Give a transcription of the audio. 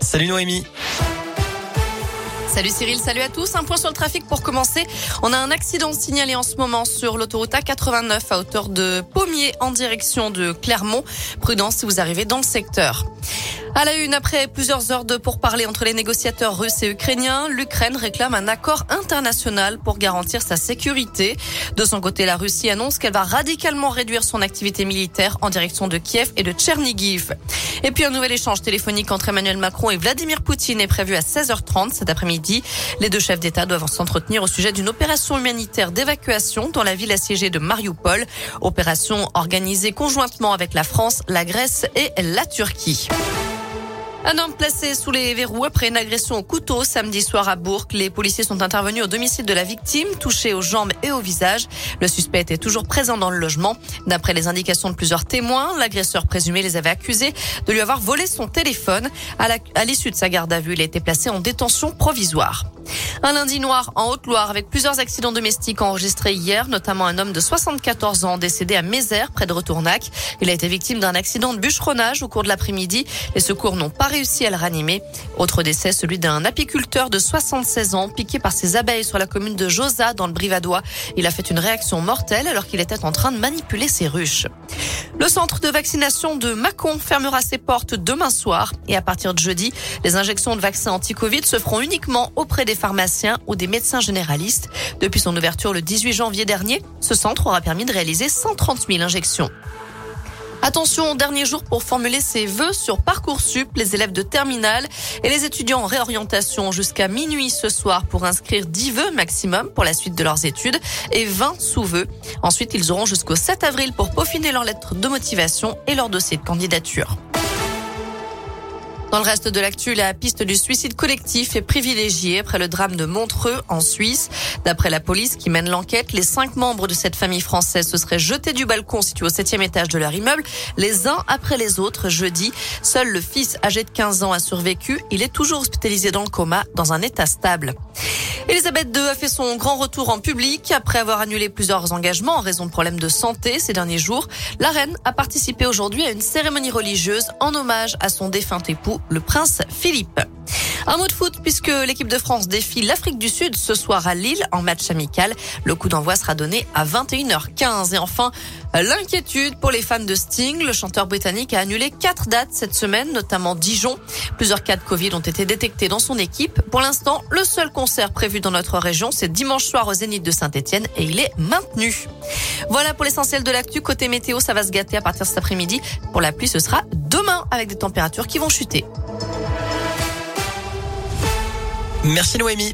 Salut Noémie. Salut Cyril, salut à tous. Un point sur le trafic pour commencer. On a un accident signalé en ce moment sur l'autoroute A89 à hauteur de Pommier en direction de Clermont. Prudence si vous arrivez dans le secteur. À la une, après plusieurs heures de pourparlers entre les négociateurs russes et ukrainiens, l'Ukraine réclame un accord international pour garantir sa sécurité. De son côté, la Russie annonce qu'elle va radicalement réduire son activité militaire en direction de Kiev et de Tchernigiv. Et puis un nouvel échange téléphonique entre Emmanuel Macron et Vladimir Poutine est prévu à 16h30 cet après-midi. Les deux chefs d'État doivent s'entretenir au sujet d'une opération humanitaire d'évacuation dans la ville assiégée de Mariupol. Opération organisée conjointement avec la France, la Grèce et la Turquie. Un homme placé sous les verrous après une agression au couteau samedi soir à Bourg. Les policiers sont intervenus au domicile de la victime, touchée aux jambes et au visage. Le suspect était toujours présent dans le logement. D'après les indications de plusieurs témoins, l'agresseur présumé les avait accusés de lui avoir volé son téléphone. À l'issue de sa garde à vue, il a été placé en détention provisoire. Un lundi noir en Haute-Loire avec plusieurs accidents domestiques enregistrés hier, notamment un homme de 74 ans décédé à Mézère, près de Retournac. Il a été victime d'un accident de bûcheronnage au cours de l'après-midi. Les secours n'ont pas réussi à le ranimer. Autre décès, celui d'un apiculteur de 76 ans piqué par ses abeilles sur la commune de Josa dans le Brivadois. Il a fait une réaction mortelle alors qu'il était en train de manipuler ses ruches. Le centre de vaccination de Mâcon fermera ses portes demain soir et à partir de jeudi, les injections de vaccins anti-Covid se feront uniquement auprès des pharmaciens ou des médecins généralistes. Depuis son ouverture le 18 janvier dernier, ce centre aura permis de réaliser 130 000 injections. Attention, dernier jour pour formuler ses vœux sur Parcoursup, les élèves de terminale et les étudiants en réorientation jusqu'à minuit ce soir pour inscrire 10 vœux maximum pour la suite de leurs études et 20 sous-vœux. Ensuite, ils auront jusqu'au 7 avril pour peaufiner leur lettre de motivation et leur dossier de candidature. Dans le reste de l'actu, la piste du suicide collectif est privilégiée après le drame de Montreux en Suisse. D'après la police qui mène l'enquête, les cinq membres de cette famille française se seraient jetés du balcon situé au septième étage de leur immeuble, les uns après les autres jeudi. Seul le fils âgé de 15 ans a survécu. Il est toujours hospitalisé dans le coma dans un état stable. Elisabeth II a fait son grand retour en public après avoir annulé plusieurs engagements en raison de problèmes de santé ces derniers jours. La reine a participé aujourd'hui à une cérémonie religieuse en hommage à son défunt époux, le prince Philippe. Un mot de foot puisque l'équipe de France défie l'Afrique du Sud ce soir à Lille en match amical. Le coup d'envoi sera donné à 21h15. Et enfin, l'inquiétude pour les fans de Sting. Le chanteur britannique a annulé quatre dates cette semaine, notamment Dijon. Plusieurs cas de Covid ont été détectés dans son équipe. Pour l'instant, le seul concert prévu dans notre région, c'est dimanche soir au Zénith de Saint-Etienne et il est maintenu. Voilà pour l'essentiel de l'actu. Côté météo, ça va se gâter à partir de cet après-midi. Pour la pluie, ce sera demain avec des températures qui vont chuter. Merci Noémie.